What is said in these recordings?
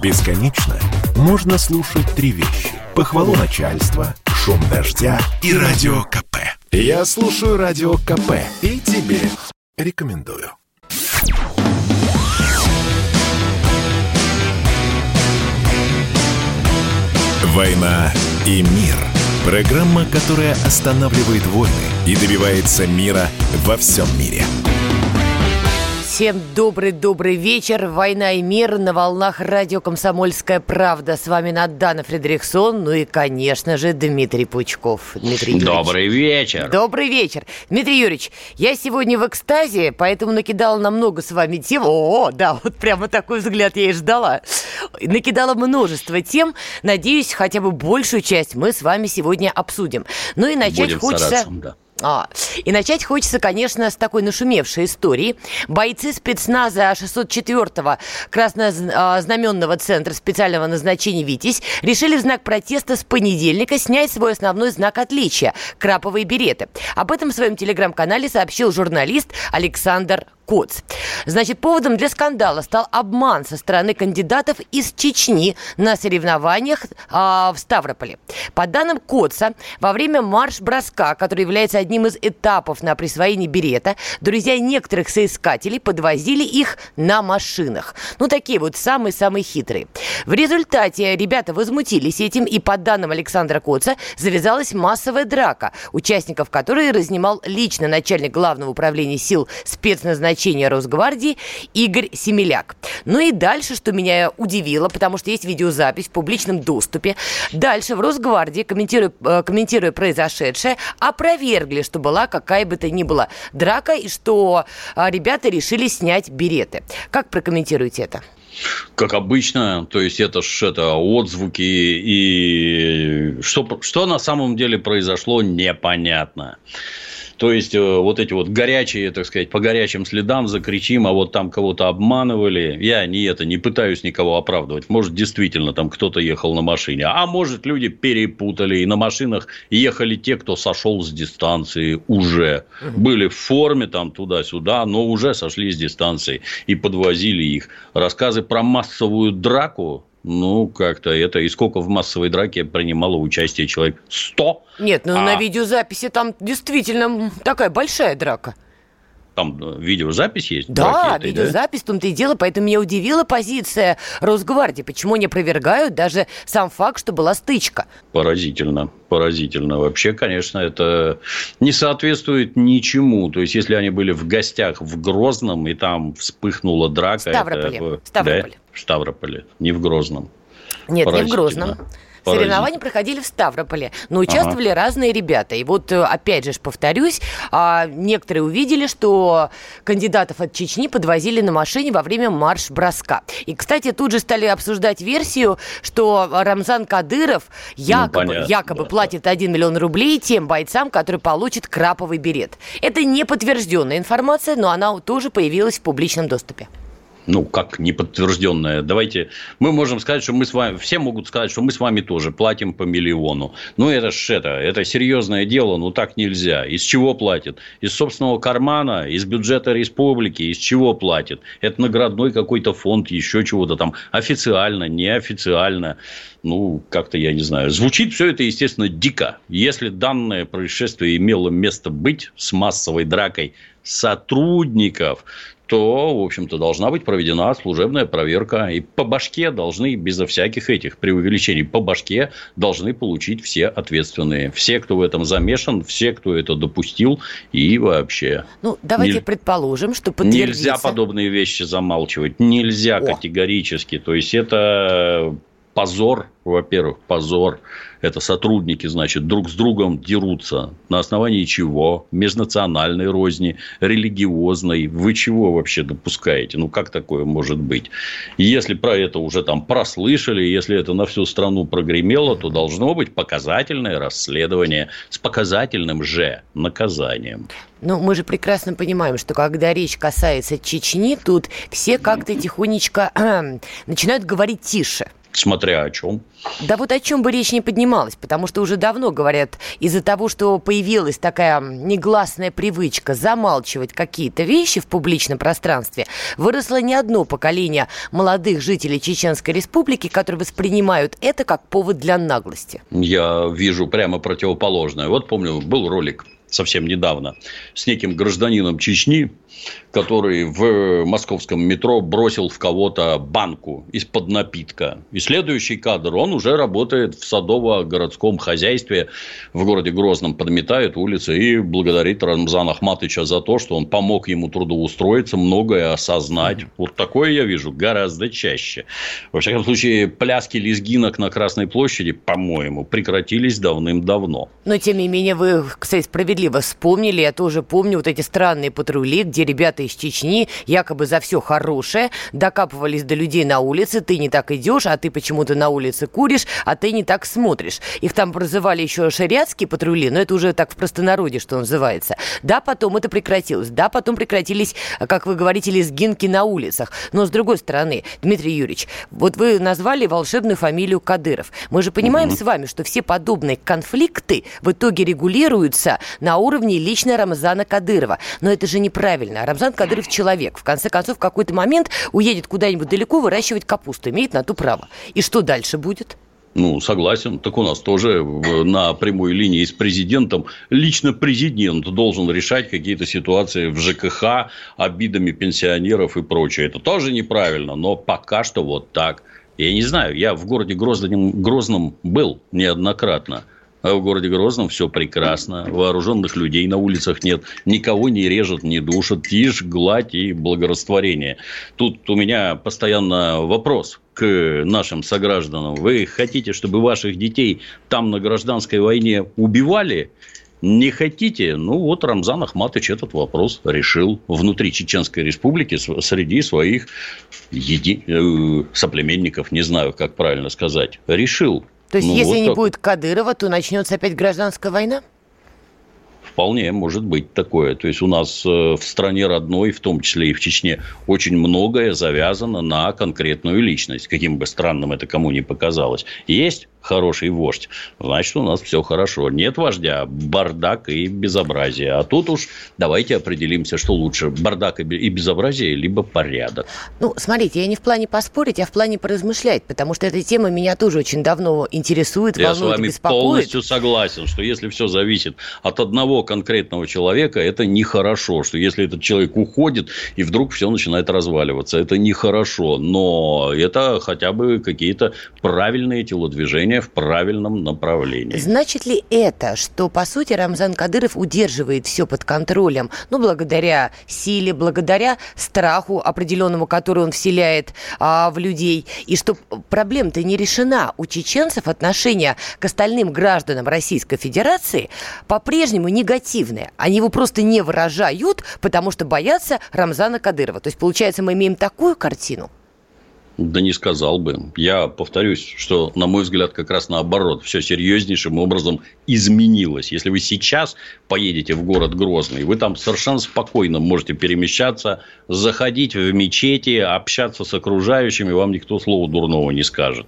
Бесконечно можно слушать три вещи. Похвалу начальства, шум дождя и радио КП. Я слушаю радио КП и тебе рекомендую. «Война и мир» – программа, которая останавливает войны и добивается мира во всем мире – Всем добрый-добрый вечер. Война и мир на волнах радио «Комсомольская правда». С вами Надана Фредериксон, ну и, конечно же, Дмитрий Пучков. Дмитрий Юрьевич. Добрый вечер. Добрый вечер. Дмитрий Юрьевич, я сегодня в экстазе, поэтому накидала намного с вами тем. О, да, вот прямо такой взгляд я и ждала. Накидала множество тем. Надеюсь, хотя бы большую часть мы с вами сегодня обсудим. Ну и начать Будем хочется... Стараться, да. А, и начать хочется, конечно, с такой нашумевшей истории. Бойцы спецназа 604-го краснознаменного центра специального назначения «Витязь» решили в знак протеста с понедельника снять свой основной знак отличия – краповые береты. Об этом в своем телеграм-канале сообщил журналист Александр Коц. Значит, поводом для скандала стал обман со стороны кандидатов из Чечни на соревнованиях а, в Ставрополе. По данным Коца, во время марш-броска, который является одним из этапов на присвоение берета, друзья некоторых соискателей подвозили их на машинах. Ну, такие вот самые-самые хитрые. В результате ребята возмутились этим, и по данным Александра Коца, завязалась массовая драка, участников которой разнимал лично начальник главного управления сил спецназначения назначения Росгвардии Игорь Семеляк. Ну и дальше, что меня удивило, потому что есть видеозапись в публичном доступе. Дальше в Росгвардии, комментируя, э, комментируя произошедшее, опровергли, что была какая бы то ни была драка и что а, ребята решили снять береты. Как прокомментируете это? Как обычно, то есть это ж это отзвуки и что, что на самом деле произошло, непонятно. То есть, э, вот эти вот горячие, так сказать, по горячим следам закричим, а вот там кого-то обманывали. Я не это, не пытаюсь никого оправдывать. Может, действительно там кто-то ехал на машине. А может, люди перепутали. И на машинах ехали те, кто сошел с дистанции уже. Были в форме там туда-сюда, но уже сошли с дистанции и подвозили их. Рассказы про массовую драку ну, как-то это... И сколько в массовой драке принимало участие человек? Сто? Нет, ну а... на видеозаписи там действительно такая большая драка там э, видеозапись есть? Да, видеозапись, да? в том-то и дело. Поэтому меня удивила позиция Росгвардии. Почему не опровергают даже сам факт, что была стычка? Поразительно. Поразительно. Вообще, конечно, это не соответствует ничему. То есть, если они были в гостях в Грозном, и там вспыхнула драка... В Ставрополе. Это... Ставрополе. Да? Ставрополе, не в Грозном. Нет, не в Грозном. Соревнования проходили в Ставрополе, но участвовали ага. разные ребята. И вот, э, опять же, повторюсь, а, некоторые увидели, что кандидатов от Чечни подвозили на машине во время марш-броска. И, кстати, тут же стали обсуждать версию, что Рамзан Кадыров якобы, ну, понятно, якобы да, платит 1 миллион рублей тем бойцам, которые получат краповый берет. Это не подтвержденная информация, но она тоже появилась в публичном доступе ну, как неподтвержденное. Давайте, мы можем сказать, что мы с вами, все могут сказать, что мы с вами тоже платим по миллиону. Ну, это ж это, это серьезное дело, ну, так нельзя. Из чего платят? Из собственного кармана, из бюджета республики, из чего платят? Это наградной какой-то фонд, еще чего-то там, официально, неофициально. Ну, как-то, я не знаю. Звучит все это, естественно, дико. Если данное происшествие имело место быть с массовой дракой сотрудников, то, в общем-то, должна быть проведена служебная проверка. И по башке должны, безо всяких этих преувеличений, по башке должны получить все ответственные. Все, кто в этом замешан, все, кто это допустил и вообще. Ну, давайте не... предположим, что подтвердится... Нельзя подобные вещи замалчивать. Нельзя О. категорически. То есть, это позор, во-первых, позор. Это сотрудники, значит, друг с другом дерутся. На основании чего? Межнациональной розни, религиозной. Вы чего вообще допускаете? Ну, как такое может быть? Если про это уже там прослышали, если это на всю страну прогремело, то должно быть показательное расследование с показательным же наказанием. Ну, мы же прекрасно понимаем, что когда речь касается Чечни, тут все как-то тихонечко начинают говорить тише. Смотря о чем. Да вот о чем бы речь не поднималась, потому что уже давно говорят, из-за того, что появилась такая негласная привычка замалчивать какие-то вещи в публичном пространстве, выросло не одно поколение молодых жителей Чеченской Республики, которые воспринимают это как повод для наглости. Я вижу прямо противоположное. Вот помню, был ролик совсем недавно с неким гражданином Чечни, который в московском метро бросил в кого-то банку из-под напитка. И следующий кадр, он уже работает в садово-городском хозяйстве в городе Грозном, подметает улицы и благодарит Рамзана Ахматовича за то, что он помог ему трудоустроиться, многое осознать. Вот такое я вижу гораздо чаще. Во всяком случае, пляски лезгинок на Красной площади, по-моему, прекратились давным-давно. Но, тем не менее, вы, кстати, справедливо вспомнили, я тоже помню вот эти странные патрули, где ребята из Чечни якобы за все хорошее докапывались до людей на улице. Ты не так идешь, а ты почему-то на улице куришь, а ты не так смотришь. Их там прозывали еще шариатские патрули, но это уже так в простонародье, что называется. Да, потом это прекратилось. Да, потом прекратились, как вы говорите, лезгинки на улицах. Но с другой стороны, Дмитрий Юрьевич, вот вы назвали волшебную фамилию Кадыров. Мы же понимаем mm-hmm. с вами, что все подобные конфликты в итоге регулируются на уровне лично Рамзана Кадырова. Но это же неправильно правильно. Рамзан Кадыров человек. В конце концов, в какой-то момент уедет куда-нибудь далеко выращивать капусту. Имеет на то право. И что дальше будет? Ну, согласен. Так у нас тоже на прямой линии с президентом лично президент должен решать какие-то ситуации в ЖКХ, обидами пенсионеров и прочее. Это тоже неправильно, но пока что вот так. Я не знаю, я в городе Грозном, Грозном был неоднократно. А в городе Грозном все прекрасно. Вооруженных людей на улицах нет. Никого не режут, не душат. Тишь, гладь и благорастворение. Тут у меня постоянно вопрос к нашим согражданам. Вы хотите, чтобы ваших детей там на гражданской войне убивали? Не хотите? Ну, вот Рамзан Ахматович этот вопрос решил внутри Чеченской Республики среди своих еди... Э, соплеменников, не знаю, как правильно сказать. Решил. То есть, ну, если вот не так. будет Кадырова, то начнется опять гражданская война? Вполне может быть такое. То есть, у нас э, в стране родной, в том числе и в Чечне, очень многое завязано на конкретную личность. Каким бы странным это кому ни показалось. Есть хороший вождь, значит, у нас все хорошо. Нет вождя, бардак и безобразие. А тут уж давайте определимся, что лучше, бардак и безобразие, либо порядок. Ну, смотрите, я не в плане поспорить, а в плане поразмышлять, потому что эта тема меня тоже очень давно интересует, я волнует, Я с вами беспокоит. полностью согласен, что если все зависит от одного конкретного человека, это нехорошо, что если этот человек уходит, и вдруг все начинает разваливаться, это нехорошо, но это хотя бы какие-то правильные телодвижения движение в правильном направлении. Значит ли это, что, по сути, Рамзан Кадыров удерживает все под контролем, ну, благодаря силе, благодаря страху определенному, который он вселяет а, в людей, и что проблема-то не решена у чеченцев отношение к остальным гражданам Российской Федерации по-прежнему негативное. Они его просто не выражают, потому что боятся Рамзана Кадырова. То есть, получается, мы имеем такую картину. Да не сказал бы. Я повторюсь, что, на мой взгляд, как раз наоборот, все серьезнейшим образом изменилось. Если вы сейчас поедете в город Грозный, вы там совершенно спокойно можете перемещаться, заходить в мечети, общаться с окружающими, вам никто слова дурного не скажет.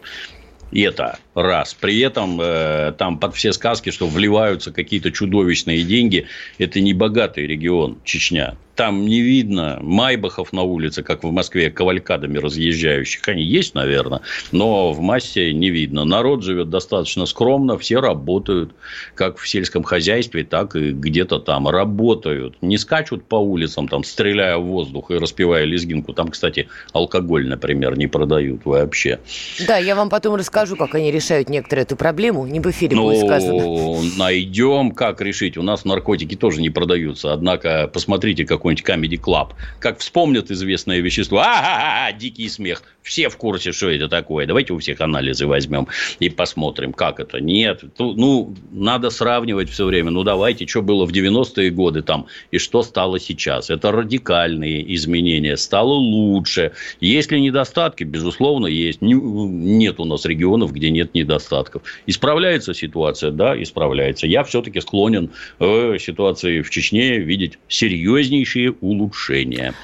И это раз. При этом э, там под все сказки, что вливаются какие-то чудовищные деньги, это не богатый регион Чечня там не видно майбахов на улице, как в Москве, кавалькадами разъезжающих. Они есть, наверное, но в массе не видно. Народ живет достаточно скромно, все работают, как в сельском хозяйстве, так и где-то там работают. Не скачут по улицам, там, стреляя в воздух и распивая лезгинку. Там, кстати, алкоголь, например, не продают вообще. Да, я вам потом расскажу, как они решают некоторые эту проблему. Не в эфире ну, будет сказано. Найдем, как решить. У нас наркотики тоже не продаются. Однако, посмотрите, какой какой-нибудь Comedy Club, как вспомнят известное вещество, а-а-а, дикий смех. Все в курсе, что это такое. Давайте у всех анализы возьмем и посмотрим, как это. Нет, ну, надо сравнивать все время. Ну, давайте, что было в 90-е годы там и что стало сейчас. Это радикальные изменения. Стало лучше. Есть ли недостатки? Безусловно, есть. Нет у нас регионов, где нет недостатков. Исправляется ситуация? Да, исправляется. Я все-таки склонен в ситуации в Чечне видеть серьезнейшие малейшие улучшения.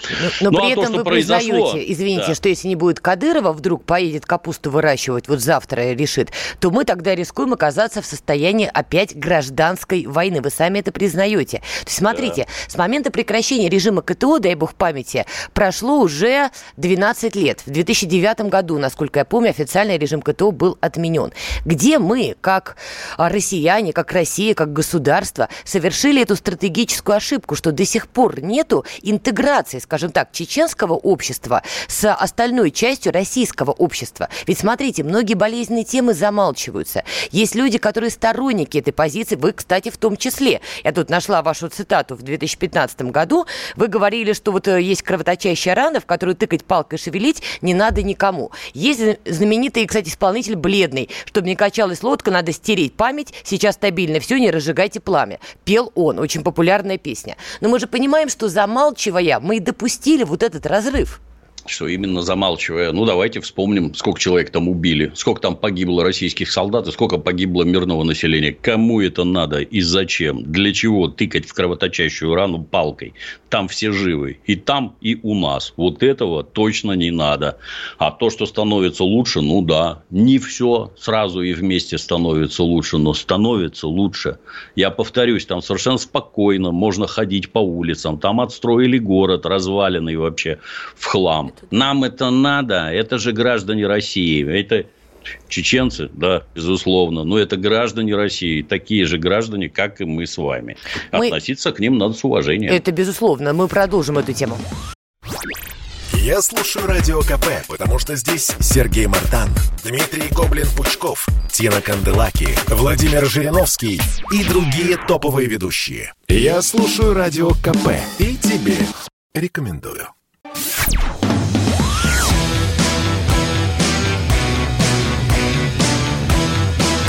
Но, но ну, при а этом то, вы признаете, извините, да. что если не будет Кадырова, вдруг поедет капусту выращивать, вот завтра решит, то мы тогда рискуем оказаться в состоянии опять гражданской войны. Вы сами это признаете. То есть, смотрите, да. с момента прекращения режима КТО, дай бог памяти, прошло уже 12 лет. В 2009 году, насколько я помню, официальный режим КТО был отменен. Где мы, как россияне, как Россия, как государство, совершили эту стратегическую ошибку, что до сих пор нету интеграции, скажем так, чеченского общества с остальной частью российского общества. Ведь смотрите, многие болезненные темы замалчиваются. Есть люди, которые сторонники этой позиции, вы, кстати, в том числе. Я тут нашла вашу цитату в 2015 году. Вы говорили, что вот э, есть кровоточащая рана, в которую тыкать палкой шевелить не надо никому. Есть знаменитый, кстати, исполнитель Бледный. Чтобы не качалась лодка, надо стереть память. Сейчас стабильно все, не разжигайте пламя. Пел он. Очень популярная песня. Но мы же понимаем, что замалчивая, мы и допустили вот этот разрыв что именно замалчивая, ну, давайте вспомним, сколько человек там убили, сколько там погибло российских солдат и сколько погибло мирного населения. Кому это надо и зачем? Для чего тыкать в кровоточащую рану палкой? Там все живы. И там, и у нас. Вот этого точно не надо. А то, что становится лучше, ну да. Не все сразу и вместе становится лучше, но становится лучше. Я повторюсь, там совершенно спокойно можно ходить по улицам. Там отстроили город, разваленный вообще в хлам. Нам это надо, это же граждане России. Это чеченцы, да, безусловно, но это граждане России, такие же граждане, как и мы с вами. Мы... Относиться к ним надо с уважением. Это безусловно. Мы продолжим эту тему. Я слушаю Радио КП, потому что здесь Сергей Мартан, Дмитрий Гоблин-Пучков, Тина Канделаки, Владимир Жириновский и другие топовые ведущие. Я слушаю Радио КП и тебе рекомендую.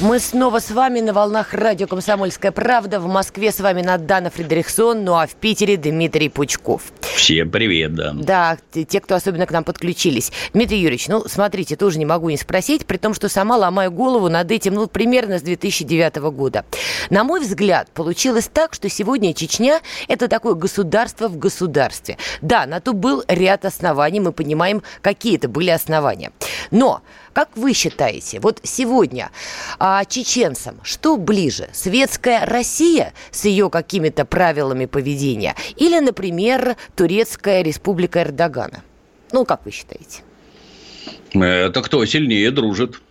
Мы снова с вами на волнах радио «Комсомольская правда». В Москве с вами Надана Фредериксон, ну а в Питере Дмитрий Пучков. Всем привет, да. Да, те, кто особенно к нам подключились. Дмитрий Юрьевич, ну, смотрите, тоже не могу не спросить, при том, что сама ломаю голову над этим, ну, примерно с 2009 года. На мой взгляд, получилось так, что сегодня Чечня – это такое государство в государстве. Да, на то был ряд оснований, мы понимаем, какие это были основания. Но как вы считаете, вот сегодня а, чеченцам что ближе? Светская Россия с ее какими-то правилами поведения или, например, Турецкая республика Эрдогана? Ну, как вы считаете? Это кто сильнее дружит?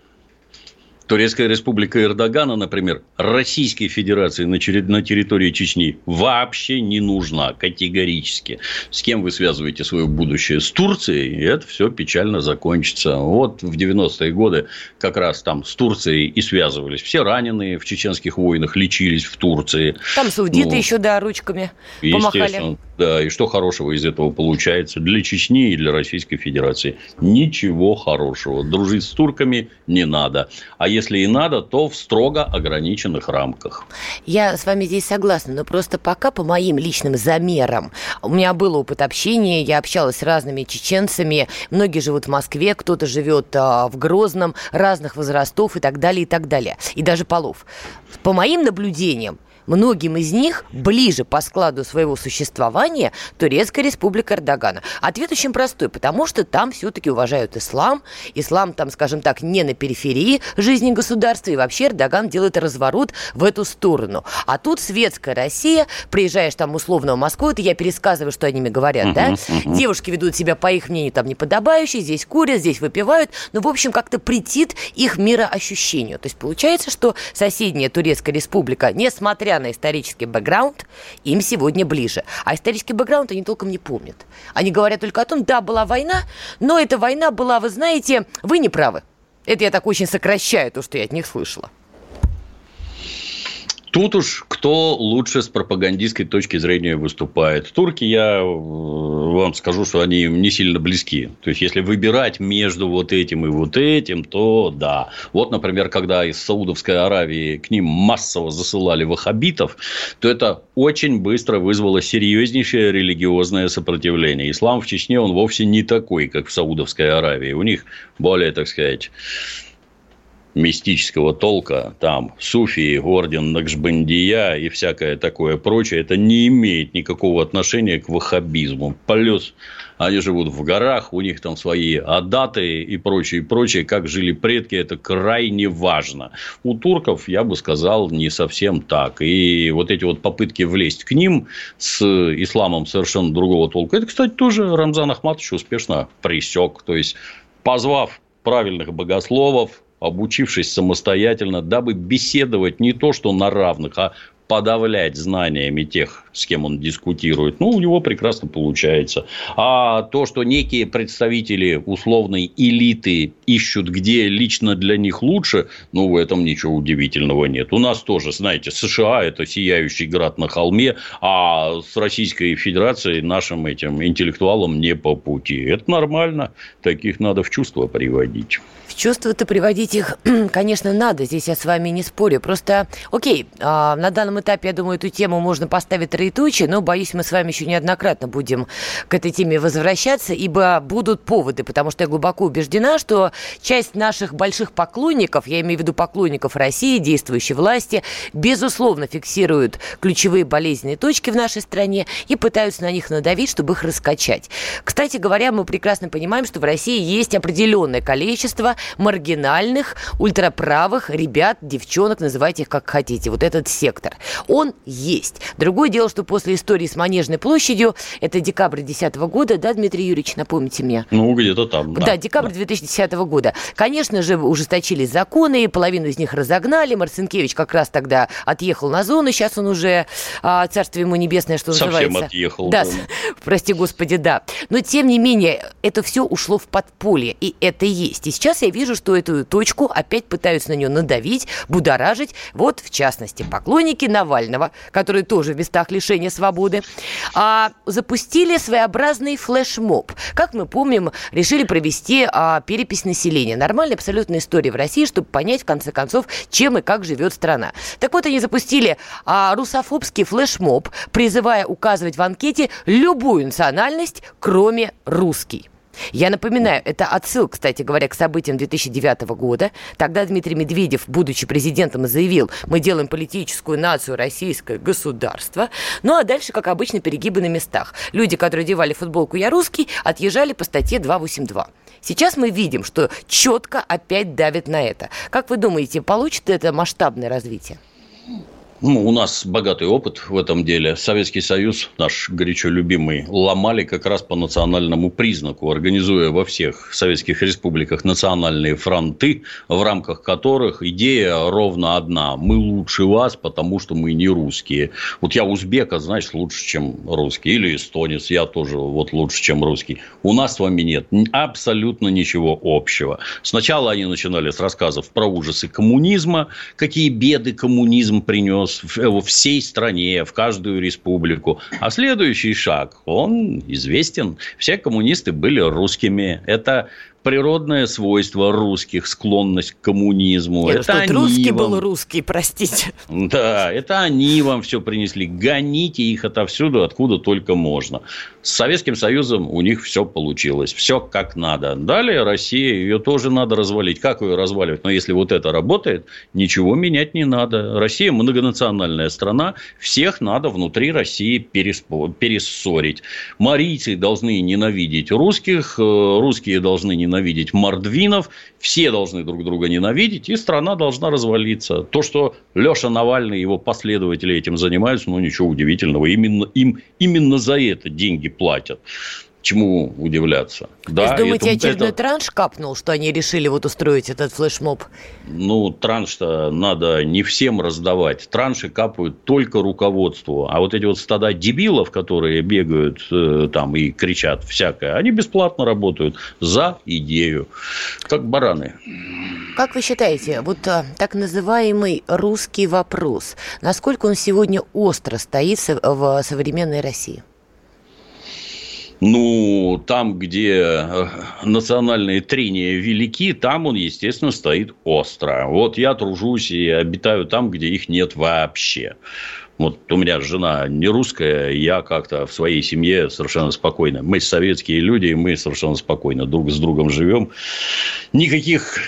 Турецкая республика Эрдогана, например, Российской Федерации на территории Чечни вообще не нужна категорически. С кем вы связываете свое будущее? С Турцией, и это все печально закончится. Вот в 90-е годы как раз там с Турцией и связывались. Все раненые в чеченских войнах лечились в Турции. Там саудиты ну, еще, да, ручками помахали. Да, и что хорошего из этого получается для Чечни и для Российской Федерации? Ничего хорошего. Дружить с турками не надо. А если и надо, то в строго ограниченных рамках. Я с вами здесь согласна, но просто пока по моим личным замерам. У меня был опыт общения, я общалась с разными чеченцами. Многие живут в Москве, кто-то живет а, в Грозном, разных возрастов и так далее, и так далее. И даже полов. По моим наблюдениям, многим из них ближе по складу своего существования Турецкая республика Эрдогана? Ответ очень простой, потому что там все-таки уважают ислам. Ислам там, скажем так, не на периферии жизни государства, и вообще Эрдоган делает разворот в эту сторону. А тут светская Россия, приезжаешь там условно в Москву, это я пересказываю, что они мне говорят, да? Девушки ведут себя, по их мнению, там неподобающе, здесь курят, здесь выпивают, но, в общем, как-то претит их мироощущению. То есть получается, что соседняя Турецкая республика, несмотря несмотря на исторический бэкграунд, им сегодня ближе. А исторический бэкграунд они толком не помнят. Они говорят только о том, да, была война, но эта война была, вы знаете, вы не правы. Это я так очень сокращаю то, что я от них слышала. Тут уж кто лучше с пропагандистской точки зрения выступает. Турки, я э, вам скажу, что они не сильно близки. То есть, если выбирать между вот этим и вот этим, то да. Вот, например, когда из Саудовской Аравии к ним массово засылали ваххабитов, то это очень быстро вызвало серьезнейшее религиозное сопротивление. Ислам в Чечне, он вовсе не такой, как в Саудовской Аравии. У них более, так сказать, мистического толка, там, суфии, орден Накшбандия и всякое такое прочее, это не имеет никакого отношения к ваххабизму. Плюс они живут в горах, у них там свои адаты и прочее, и прочее. Как жили предки, это крайне важно. У турков, я бы сказал, не совсем так. И вот эти вот попытки влезть к ним с исламом совершенно другого толка, это, кстати, тоже Рамзан Ахматович успешно пресек. То есть, позвав правильных богословов, обучившись самостоятельно, дабы беседовать не то, что на равных, а подавлять знаниями тех, с кем он дискутирует, ну, у него прекрасно получается. А то, что некие представители условной элиты ищут, где лично для них лучше, ну, в этом ничего удивительного нет. У нас тоже, знаете, США – это сияющий град на холме, а с Российской Федерацией нашим этим интеллектуалам не по пути. Это нормально, таких надо в чувство приводить. В чувство-то приводить их, конечно, надо, здесь я с вами не спорю. Просто, окей, а, на данном этапе, я думаю, эту тему можно поставить троеточие, но, боюсь, мы с вами еще неоднократно будем к этой теме возвращаться, ибо будут поводы, потому что я глубоко убеждена, что часть наших больших поклонников, я имею в виду поклонников России, действующей власти, безусловно фиксируют ключевые болезненные точки в нашей стране и пытаются на них надавить, чтобы их раскачать. Кстати говоря, мы прекрасно понимаем, что в России есть определенное количество маргинальных, ультраправых ребят, девчонок, называйте их как хотите, вот этот сектор. Он есть. Другое дело, что после истории с Манежной площадью, это декабрь 2010 года, да, Дмитрий Юрьевич, напомните мне? Ну, где-то там, да. Да, декабрь да. 2010 года. Конечно же, ужесточились законы, половину из них разогнали. Марцинкевич как раз тогда отъехал на зону, сейчас он уже, а, царствие ему небесное, что Совсем называется. Совсем отъехал. Да, прости господи, да. Но, тем не менее, это все ушло в подполье, и это есть. И сейчас я вижу, что эту точку опять пытаются на нее надавить, будоражить. Вот, в частности, поклонники Навального, которые тоже в местах лишения свободы, а, запустили своеобразный флешмоб. Как мы помним, решили провести а, перепись населения. Нормальная абсолютная история в России, чтобы понять, в конце концов, чем и как живет страна. Так вот, они запустили а, русофобский флешмоб, призывая указывать в анкете любую национальность, кроме русский. Я напоминаю, это отсыл, кстати говоря, к событиям 2009 года. Тогда Дмитрий Медведев, будучи президентом, заявил, мы делаем политическую нацию российское государство. Ну а дальше, как обычно, перегибы на местах. Люди, которые одевали футболку «Я русский», отъезжали по статье 282. Сейчас мы видим, что четко опять давит на это. Как вы думаете, получит это масштабное развитие? Ну, у нас богатый опыт в этом деле. Советский Союз, наш горячо любимый, ломали как раз по национальному признаку, организуя во всех советских республиках национальные фронты, в рамках которых идея ровно одна. Мы лучше вас, потому что мы не русские. Вот я узбека, значит, лучше, чем русский. Или эстонец, я тоже вот лучше, чем русский. У нас с вами нет абсолютно ничего общего. Сначала они начинали с рассказов про ужасы коммунизма, какие беды коммунизм принес во всей стране, в каждую республику. А следующий шаг, он известен. Все коммунисты были русскими. Это природное свойство русских, склонность к коммунизму. Нет, это что, русский вам... был русский, простите. Да, это они вам все принесли. Гоните их отовсюду, откуда только можно. С Советским Союзом у них все получилось. Все как надо. Далее Россия, ее тоже надо развалить. Как ее разваливать? Но если вот это работает, ничего менять не надо. Россия многонациональная страна. Всех надо внутри России перессорить. Марийцы должны ненавидеть русских, э, русские должны ненавидеть ненавидеть мордвинов, все должны друг друга ненавидеть, и страна должна развалиться. То, что Леша Навальный и его последователи этим занимаются, ну, ничего удивительного. Именно, им именно за это деньги платят чему удивляться. Да, То думаете, это, очередной это... транш капнул, что они решили вот устроить этот флешмоб? Ну, транш-то надо не всем раздавать. Транши капают только руководству. А вот эти вот стада дебилов, которые бегают э, там и кричат всякое, они бесплатно работают за идею. Как бараны. Как вы считаете, вот а, так называемый русский вопрос, насколько он сегодня остро стоит в современной России? Ну, там, где э, национальные трения велики, там он, естественно, стоит остро. Вот я тружусь и обитаю там, где их нет вообще. Вот у меня жена не русская, я как-то в своей семье совершенно спокойно. Мы советские люди, мы совершенно спокойно друг с другом живем. никаких,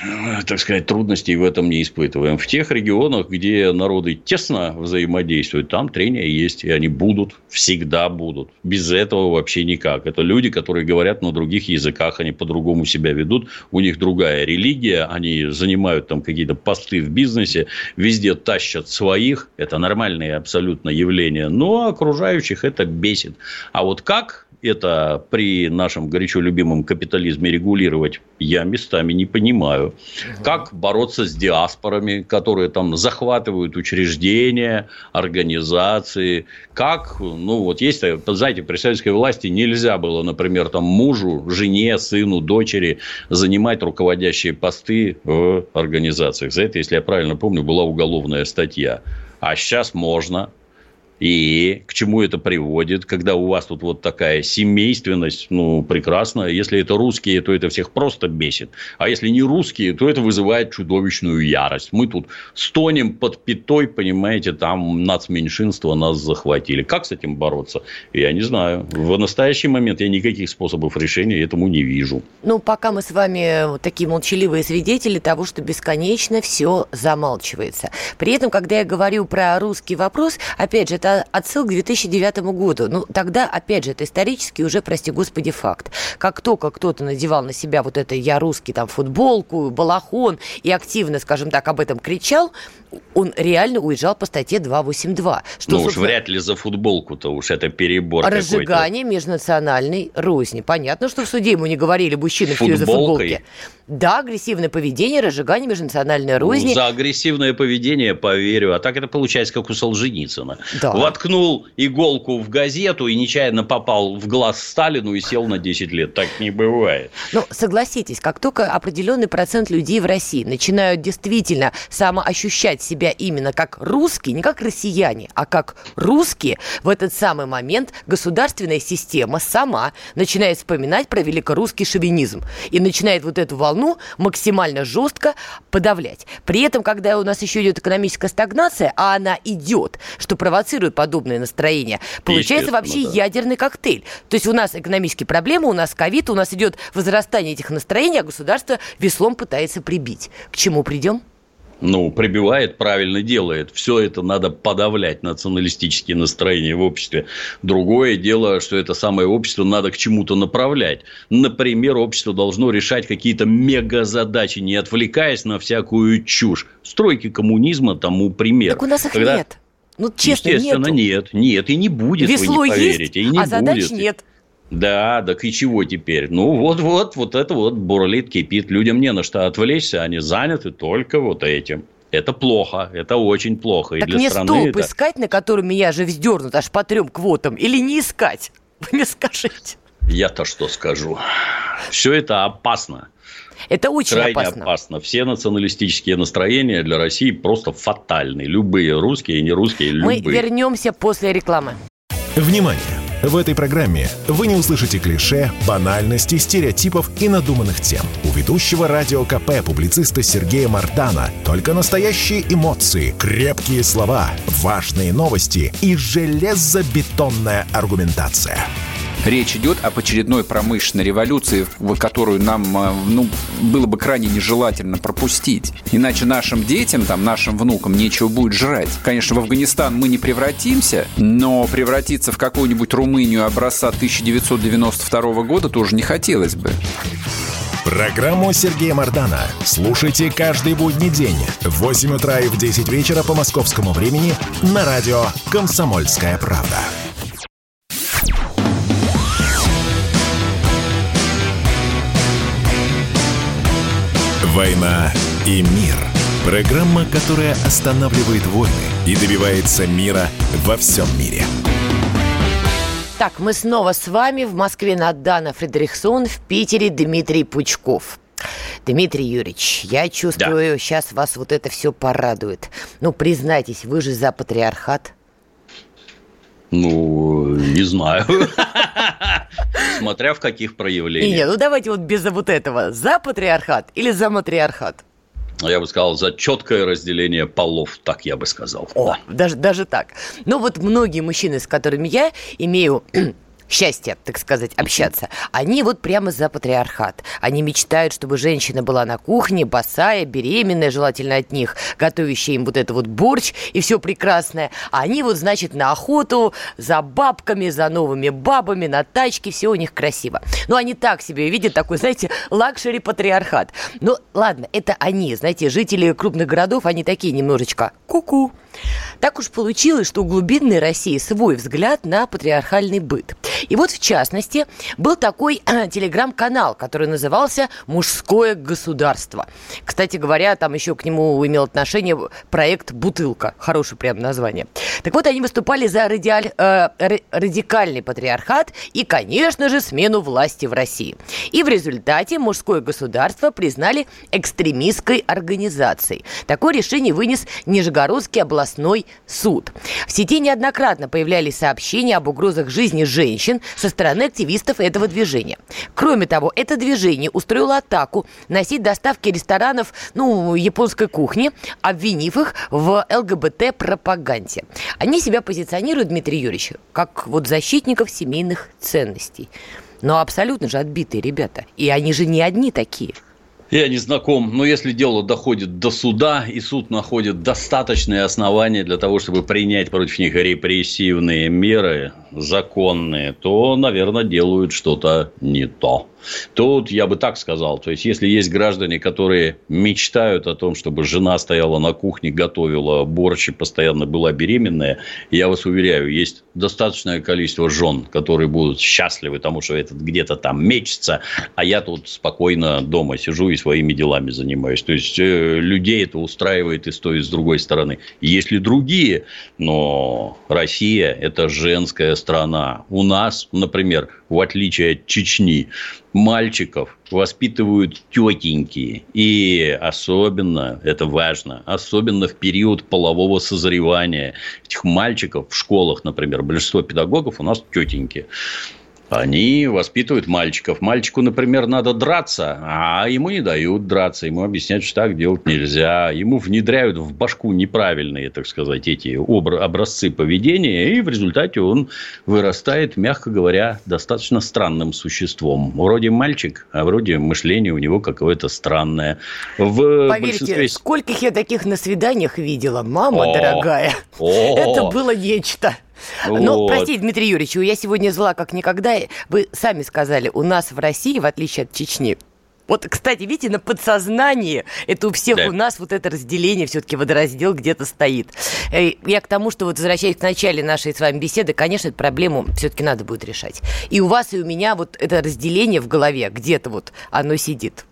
так сказать, трудностей в этом не испытываем. В тех регионах, где народы тесно взаимодействуют, там трения есть, и они будут, всегда будут. Без этого вообще никак. Это люди, которые говорят на других языках, они по-другому себя ведут, у них другая религия, они занимают там какие-то посты в бизнесе, везде тащат своих, это нормальные абсолютно явления, но окружающих это бесит. А вот как это при нашем горячо любимом капитализме регулировать, я местами не понимаю. Угу. Как бороться с диаспорами, которые там захватывают учреждения, организации? Как, ну, вот есть, знаете, при советской власти нельзя было, например, там мужу, жене, сыну, дочери занимать руководящие посты в организациях. За это, если я правильно помню, была уголовная статья. А сейчас можно. И к чему это приводит, когда у вас тут вот такая семейственность, ну, прекрасно. Если это русские, то это всех просто бесит. А если не русские, то это вызывает чудовищную ярость. Мы тут стонем под пятой, понимаете, там нацменьшинство нас захватили. Как с этим бороться? Я не знаю. В настоящий момент я никаких способов решения этому не вижу. Ну, пока мы с вами такие молчаливые свидетели того, что бесконечно все замалчивается. При этом, когда я говорю про русский вопрос, опять же, это это отсылка к 2009 году. Ну, тогда, опять же, это исторически уже, прости господи, факт. Как только кто-то надевал на себя вот это «я русский», там, футболку, балахон и активно, скажем так, об этом кричал, он реально уезжал по статье 282. Что, ну уж вряд ли за футболку-то уж это перебор Разжигание межнациональной розни. Понятно, что в суде ему не говорили мужчины в за футболки. Да, агрессивное поведение, разжигание межнациональной розни. Ну, за агрессивное поведение поверю. А так это получается, как у Солженицына. Да. Воткнул иголку в газету и нечаянно попал в глаз Сталину и сел на 10 лет. Так не бывает. Ну, согласитесь, как только определенный процент людей в России начинают действительно самоощущать себя именно как русские, не как россияне, а как русские, в этот самый момент государственная система сама начинает вспоминать про великорусский шовинизм и начинает вот эту волну волну максимально жестко подавлять. При этом, когда у нас еще идет экономическая стагнация, а она идет, что провоцирует подобное настроение, получается вообще да. ядерный коктейль. То есть у нас экономические проблемы, у нас ковид, у нас идет возрастание этих настроений, а государство веслом пытается прибить. К чему придем? Ну, прибивает, правильно делает. Все это надо подавлять, националистические настроения в обществе. Другое дело, что это самое общество надо к чему-то направлять. Например, общество должно решать какие-то мегазадачи, не отвлекаясь на всякую чушь. Стройки коммунизма тому пример. Так у нас их Когда... нет. Ну, честно, Естественно, нету. нет. Нет, и не будет, Весло вы не поверите. Есть, и не а будет. задач нет. Да, так и чего теперь? Ну, вот-вот, вот это вот бурлит, кипит. Людям не на что отвлечься, они заняты только вот этим. Это плохо, это очень плохо. Так и для мне страны столб это... искать, на котором меня же вздернут аж по трем квотам, или не искать? Вы мне скажите. Я-то что скажу? Все это опасно. Это очень Крайне опасно. опасно. Все националистические настроения для России просто фатальны. Любые русские и нерусские, любые. Мы вернемся после рекламы. Внимание! В этой программе вы не услышите клише, банальности, стереотипов и надуманных тем. У ведущего радио КП публициста Сергея Мартана только настоящие эмоции, крепкие слова, важные новости и железобетонная аргументация. Речь идет об очередной промышленной революции, которую нам э, ну, было бы крайне нежелательно пропустить. Иначе нашим детям, там, нашим внукам нечего будет жрать. Конечно, в Афганистан мы не превратимся, но превратиться в какую-нибудь Румынию образца 1992 года тоже не хотелось бы. Программу Сергея Мардана слушайте каждый будний день в 8 утра и в 10 вечера по московскому времени на радио «Комсомольская правда». «Война и мир». Программа, которая останавливает войны и добивается мира во всем мире. Так, мы снова с вами. В Москве Надана Фредериксон, в Питере Дмитрий Пучков. Дмитрий Юрьевич, я чувствую, да. сейчас вас вот это все порадует. Ну, признайтесь, вы же за патриархат. Ну, не знаю. Смотря в каких проявлениях. Нет, ну давайте вот без вот этого. За патриархат или за матриархат? Я бы сказал, за четкое разделение полов, так я бы сказал. О, да. даже, даже так. Ну вот многие мужчины, с которыми я имею счастья, так сказать, общаться, они вот прямо за патриархат. Они мечтают, чтобы женщина была на кухне, босая, беременная, желательно от них, готовящая им вот это вот борщ и все прекрасное. А они вот, значит, на охоту за бабками, за новыми бабами, на тачке, все у них красиво. Ну, они так себе видят такой, знаете, luxury патриархат. Ну, ладно, это они, знаете, жители крупных городов, они такие немножечко ку-ку. Так уж получилось, что у глубинной России свой взгляд на патриархальный быт. И вот, в частности, был такой телеграм-канал, который назывался «Мужское государство». Кстати говоря, там еще к нему имел отношение проект «Бутылка». Хорошее прям название. Так вот, они выступали за радиаль, э, радикальный патриархат и, конечно же, смену власти в России. И в результате «Мужское государство» признали экстремистской организацией. Такое решение вынес Нижегородский областной суд. В сети неоднократно появлялись сообщения об угрозах жизни женщин со стороны активистов этого движения. Кроме того, это движение устроило атаку на сеть доставки ресторанов ну, японской кухни, обвинив их в ЛГБТ-пропаганде. Они себя позиционируют, Дмитрий Юрьевич, как вот защитников семейных ценностей. Но абсолютно же отбитые ребята. И они же не одни такие. Я не знаком, но если дело доходит до суда, и суд находит достаточные основания для того, чтобы принять против них репрессивные меры, законные, то, наверное, делают что-то не то. Тут я бы так сказал. То есть, если есть граждане, которые мечтают о том, чтобы жена стояла на кухне, готовила борщ и постоянно была беременная, я вас уверяю, есть достаточное количество жен, которые будут счастливы тому, что этот где-то там мечется, а я тут спокойно дома сижу и своими делами занимаюсь. То есть, э, людей это устраивает и с той, и с другой стороны. Есть ли другие, но Россия – это женская страна. У нас, например, в отличие от Чечни, мальчиков воспитывают тетеньки. И особенно, это важно, особенно в период полового созревания этих мальчиков в школах, например, большинство педагогов у нас тетеньки. Они воспитывают мальчиков. Мальчику, например, надо драться, а ему не дают драться. Ему объясняют, что так делать нельзя. Ему внедряют в башку неправильные, так сказать, эти образцы поведения. И в результате он вырастает, мягко говоря, достаточно странным существом. Вроде мальчик, а вроде мышление у него какое-то странное. В Поверьте, большинстве... скольких я таких на свиданиях видела, мама О, дорогая. О, Это было нечто. Вот. Но, простите, Дмитрий Юрьевич, я сегодня зла как никогда. Вы сами сказали, у нас в России, в отличие от Чечни, вот, кстати, видите, на подсознании это у всех да. у нас вот это разделение, все-таки водораздел где-то стоит. Э, я к тому, что вот возвращаясь к начале нашей с вами беседы, конечно, эту проблему все-таки надо будет решать. И у вас, и у меня вот это разделение в голове где-то вот оно сидит.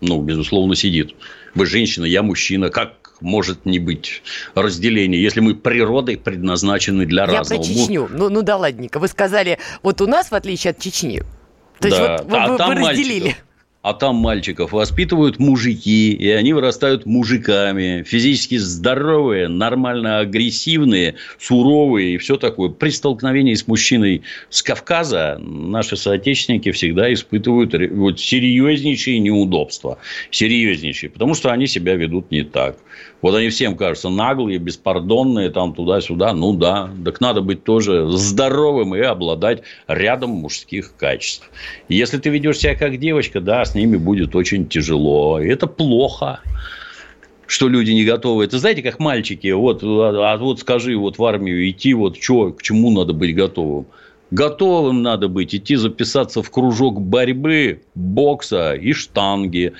Ну, безусловно, сидит. Вы женщина, я мужчина. Как может не быть разделения, если мы природой предназначены для Я разного. Я про Чечню. Ну, ну да ладненько. Вы сказали, вот у нас, в отличие от Чечни, то да. есть вот а вы, вы разделили. Мальчиков а там мальчиков воспитывают мужики, и они вырастают мужиками, физически здоровые, нормально агрессивные, суровые и все такое. При столкновении с мужчиной с Кавказа наши соотечественники всегда испытывают вот серьезнейшие неудобства. Серьезнейшие, потому что они себя ведут не так. Вот они всем кажутся наглые, беспардонные, там туда-сюда. Ну да, так надо быть тоже здоровым и обладать рядом мужских качеств. Если ты ведешь себя как девочка, да, с ними будет очень тяжело. И это плохо что люди не готовы. Это знаете, как мальчики, вот, а, а вот скажи, вот в армию идти, вот что, к чему надо быть готовым? Готовым надо быть, идти записаться в кружок борьбы, бокса и штанги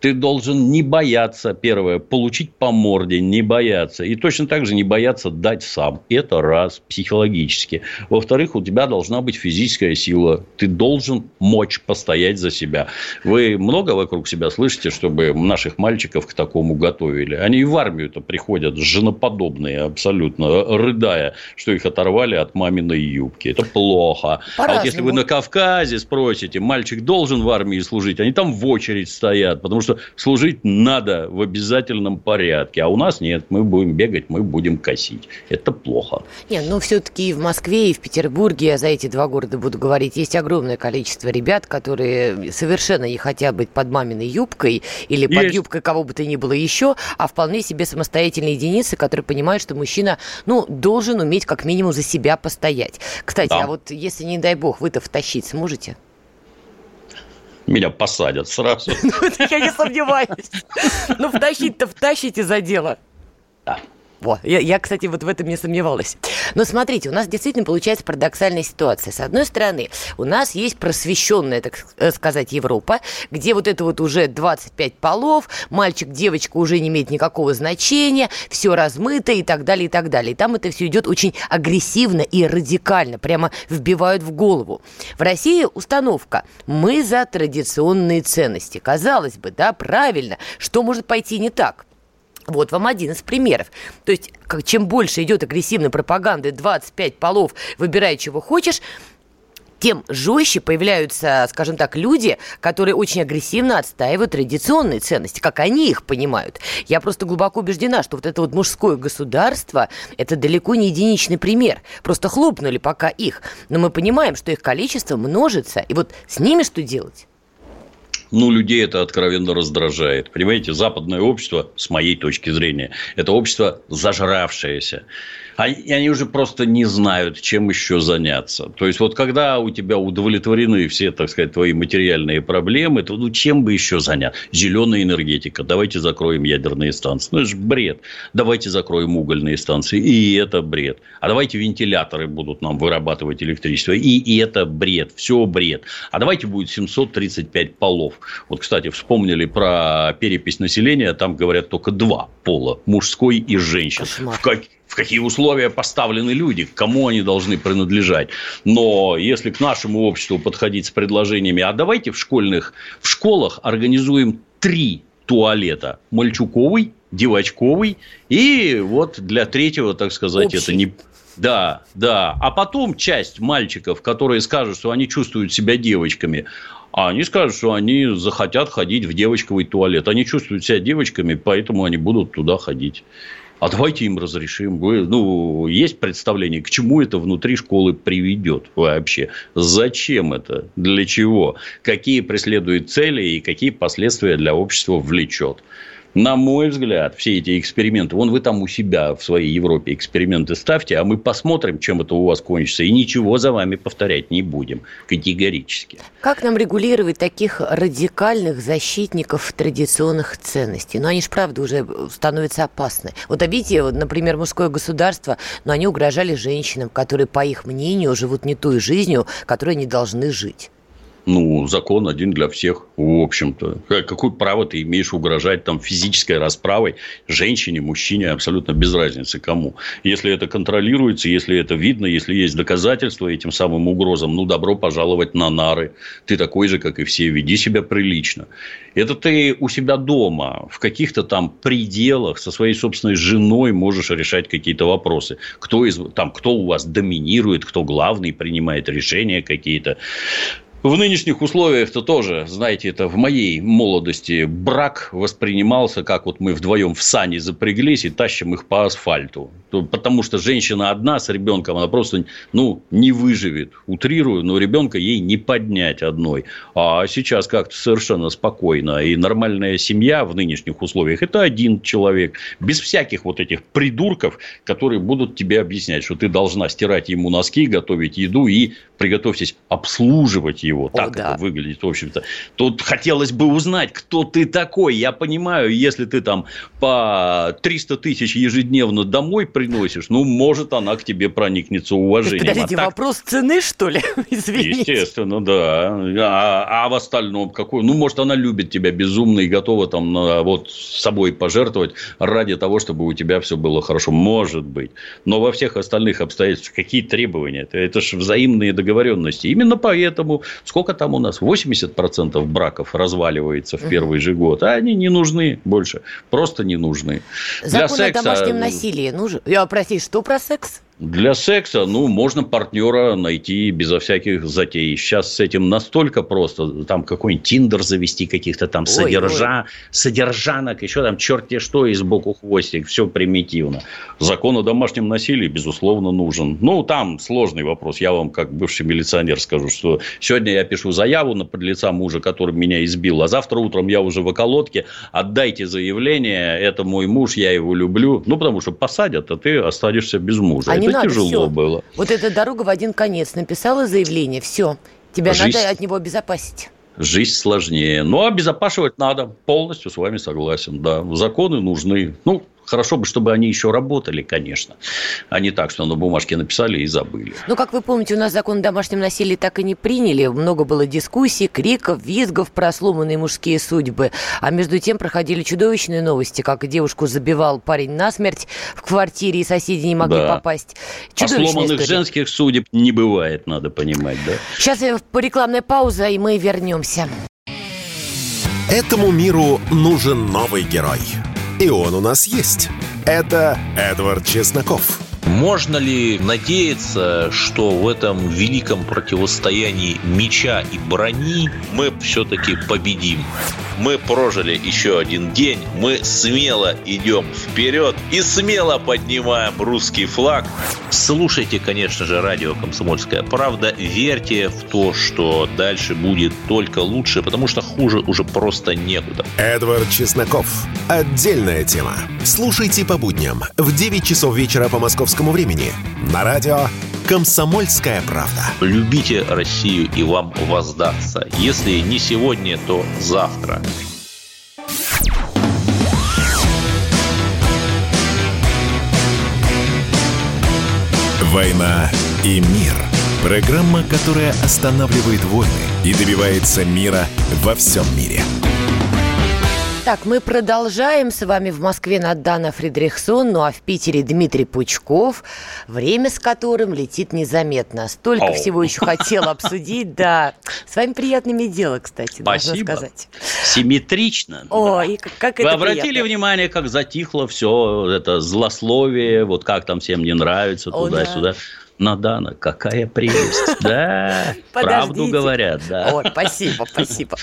ты должен не бояться, первое, получить по морде, не бояться. И точно так же не бояться дать сам. Это раз, психологически. Во-вторых, у тебя должна быть физическая сила. Ты должен мочь постоять за себя. Вы много вокруг себя слышите, чтобы наших мальчиков к такому готовили? Они и в армию-то приходят женоподобные абсолютно, рыдая, что их оторвали от маминой юбки. Это плохо. А вот если вы на Кавказе спросите, мальчик должен в армии служить, они там в очередь стоят, потому что что служить надо в обязательном порядке. А у нас нет, мы будем бегать, мы будем косить. Это плохо. Нет, ну все-таки и в Москве, и в Петербурге, я за эти два города буду говорить, есть огромное количество ребят, которые совершенно не хотят быть под маминой юбкой или под есть. юбкой кого бы то ни было еще, а вполне себе самостоятельные единицы, которые понимают, что мужчина, ну, должен уметь как минимум за себя постоять. Кстати, да. а вот если, не дай бог, вы-то втащить сможете? Меня посадят сразу. Я не сомневаюсь. Ну, втащить-то втащите за дело. Да. Вот. Я, я, кстати, вот в этом не сомневалась. Но смотрите, у нас действительно получается парадоксальная ситуация. С одной стороны, у нас есть просвещенная, так э, сказать, Европа, где вот это вот уже 25 полов, мальчик, девочка уже не имеет никакого значения, все размыто и так далее, и так далее. И там это все идет очень агрессивно и радикально, прямо вбивают в голову. В России установка «мы за традиционные ценности». Казалось бы, да, правильно, что может пойти не так? Вот вам один из примеров. То есть, как, чем больше идет агрессивной пропаганды, 25 полов, выбирай, чего хочешь, тем жестче появляются, скажем так, люди, которые очень агрессивно отстаивают традиционные ценности, как они их понимают. Я просто глубоко убеждена, что вот это вот мужское государство – это далеко не единичный пример. Просто хлопнули пока их. Но мы понимаем, что их количество множится. И вот с ними что делать? Ну, людей это откровенно раздражает. Понимаете, западное общество, с моей точки зрения, это общество зажравшееся. И они уже просто не знают, чем еще заняться. То есть, вот когда у тебя удовлетворены все, так сказать, твои материальные проблемы, то ну, чем бы еще заняться? Зеленая энергетика. Давайте закроем ядерные станции. Ну, это же бред. Давайте закроем угольные станции. И это бред. А давайте вентиляторы будут нам вырабатывать электричество. И это бред. Все бред. А давайте будет 735 полов. Вот, кстати, вспомнили про перепись населения. Там говорят только два пола. Мужской и женщин. В, как, в какие условия поставлены люди, к кому они должны принадлежать. Но если к нашему обществу подходить с предложениями, а давайте в школьных, в школах организуем три туалета. Мальчуковый, девочковый и вот для третьего, так сказать, Общий. это не... Да, да. А потом часть мальчиков, которые скажут, что они чувствуют себя девочками, а они скажут, что они захотят ходить в девочковый туалет. Они чувствуют себя девочками, поэтому они будут туда ходить а давайте им разрешим. Ну, есть представление, к чему это внутри школы приведет вообще? Зачем это? Для чего? Какие преследует цели и какие последствия для общества влечет? На мой взгляд, все эти эксперименты, вон вы там у себя в своей Европе эксперименты ставьте, а мы посмотрим, чем это у вас кончится, и ничего за вами повторять не будем категорически. Как нам регулировать таких радикальных защитников традиционных ценностей? Ну, они же, правда, уже становятся опасны. Вот обидите, вот, например, мужское государство, но они угрожали женщинам, которые, по их мнению, живут не той жизнью, которой они должны жить ну, закон один для всех, в общем-то. Какое право ты имеешь угрожать там физической расправой женщине, мужчине, абсолютно без разницы кому. Если это контролируется, если это видно, если есть доказательства этим самым угрозам, ну, добро пожаловать на нары. Ты такой же, как и все, веди себя прилично. Это ты у себя дома, в каких-то там пределах со своей собственной женой можешь решать какие-то вопросы. Кто, из, там, кто у вас доминирует, кто главный, принимает решения какие-то. В нынешних условиях-то тоже, знаете, это в моей молодости брак воспринимался, как вот мы вдвоем в сани запряглись и тащим их по асфальту. Потому что женщина одна с ребенком, она просто ну, не выживет. Утрирую, но ребенка ей не поднять одной. А сейчас как-то совершенно спокойно. И нормальная семья в нынешних условиях – это один человек. Без всяких вот этих придурков, которые будут тебе объяснять, что ты должна стирать ему носки, готовить еду и, приготовьтесь, обслуживать его его. Так О, да. это выглядит, в общем-то. Тут хотелось бы узнать, кто ты такой. Я понимаю, если ты там по 300 тысяч ежедневно домой приносишь, ну, может, она к тебе проникнется уважением. Подождите, а так... вопрос цены, что ли? Извините. Естественно, да. А, а в остальном какой? Ну, может, она любит тебя безумно и готова там вот собой пожертвовать ради того, чтобы у тебя все было хорошо. Может быть. Но во всех остальных обстоятельствах какие требования? Это, это же взаимные договоренности. Именно поэтому Сколько там у нас? 80% браков разваливается в первый же год. А они не нужны больше. Просто не нужны. Закон Для секса... о домашнем насилии нужен? Я, прости, что про секс? Для секса, ну, можно партнера найти безо всяких затей. Сейчас с этим настолько просто. Там какой-нибудь тиндер завести каких-то там ой, содержа... ой. содержанок, еще там черти что и сбоку хвостик. Все примитивно. Закон о домашнем насилии, безусловно, нужен. Ну, там сложный вопрос. Я вам, как бывший милиционер, скажу, что сегодня я пишу заяву на подлеца мужа, который меня избил, а завтра утром я уже в околотке. Отдайте заявление, это мой муж, я его люблю. Ну, потому что посадят, а ты останешься без мужа. Они не надо, тяжело все. было. Вот эта дорога в один конец. Написала заявление, все. Тебя Жизнь... надо от него обезопасить жизнь сложнее. Но обезопасивать надо. Полностью с вами согласен. Да, законы нужны. Ну, Хорошо бы, чтобы они еще работали, конечно, а не так, что на бумажке написали и забыли. Ну, как вы помните, у нас закон о домашнем насилии так и не приняли. Много было дискуссий, криков, визгов про сломанные мужские судьбы. А между тем проходили чудовищные новости, как девушку забивал парень насмерть в квартире, и соседи не могли да. попасть. А сломанных история. женских судеб не бывает, надо понимать, да? Сейчас рекламная пауза, и мы вернемся. Этому миру нужен новый герой – и он у нас есть. Это Эдвард Чесноков. Можно ли надеяться, что в этом великом противостоянии меча и брони мы все-таки победим? Мы прожили еще один день, мы смело идем вперед и смело поднимаем русский флаг. Слушайте, конечно же, радио «Комсомольская правда». Верьте в то, что дальше будет только лучше, потому что хуже уже просто некуда. Эдвард Чесноков. Отдельная тема. Слушайте по будням в 9 часов вечера по московскому времени на радио «Комсомольская правда». Любите Россию и вам воздастся. Если не сегодня, то завтра. «Война и мир» – программа, которая останавливает войны и добивается мира во всем мире – так, мы продолжаем. С вами в Москве Надана Фридрихсон, ну а в Питере Дмитрий Пучков, время с которым летит незаметно. Столько Оу. всего еще хотела обсудить, да. С вами приятными дело, кстати, Спасибо. должна сказать. Симметрично. О, да. и как, как Вы это обратили приятно. внимание, как затихло все это злословие, вот как там всем не нравится, туда-сюда. Да. Надана, какая прелесть. Да, правду говорят, да. Ой, спасибо, спасибо.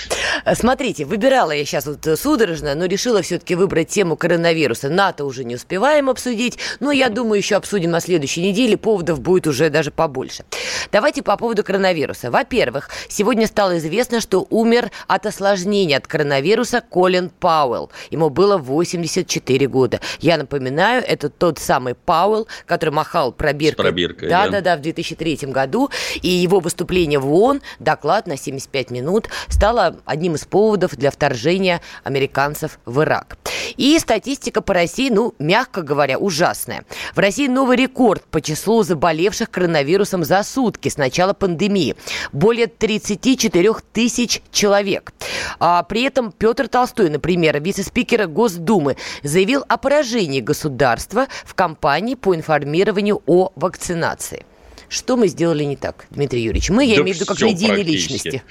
Смотрите, выбирала я сейчас вот судорожно, но решила все-таки выбрать тему коронавируса. НАТО уже не успеваем обсудить, но я думаю, еще обсудим на следующей неделе, поводов будет уже даже побольше. Давайте по поводу коронавируса. Во-первых, сегодня стало известно, что умер от осложнения от коронавируса Колин Пауэлл. Ему было 84 года. Я напоминаю, это тот самый Пауэлл, который махал пробиркой. С пробиркой, да, да-да-да, в 2003 году. И его выступление в ООН, доклад на 75 минут, стало одним из поводов для вторжения американцев в Ирак. И статистика по России, ну, мягко говоря, ужасная. В России новый рекорд по числу заболевших коронавирусом за сутки с начала пандемии. Более 34 тысяч человек. А при этом Петр Толстой, например, вице-спикер Госдумы, заявил о поражении государства в кампании по информированию о вакцинации. Что мы сделали не так, Дмитрий Юрьевич? Мы, я да имею в виду, как медийные личности.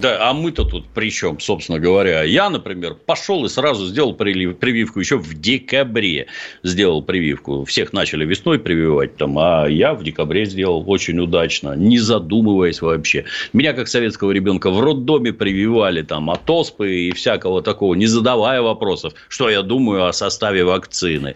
Да, а мы-то тут при чем, собственно говоря? Я, например, пошел и сразу сделал прививку еще в декабре. Сделал прививку. Всех начали весной прививать, там, а я в декабре сделал очень удачно, не задумываясь вообще. Меня, как советского ребенка, в роддоме прививали там, от оспы и всякого такого, не задавая вопросов, что я думаю о составе вакцины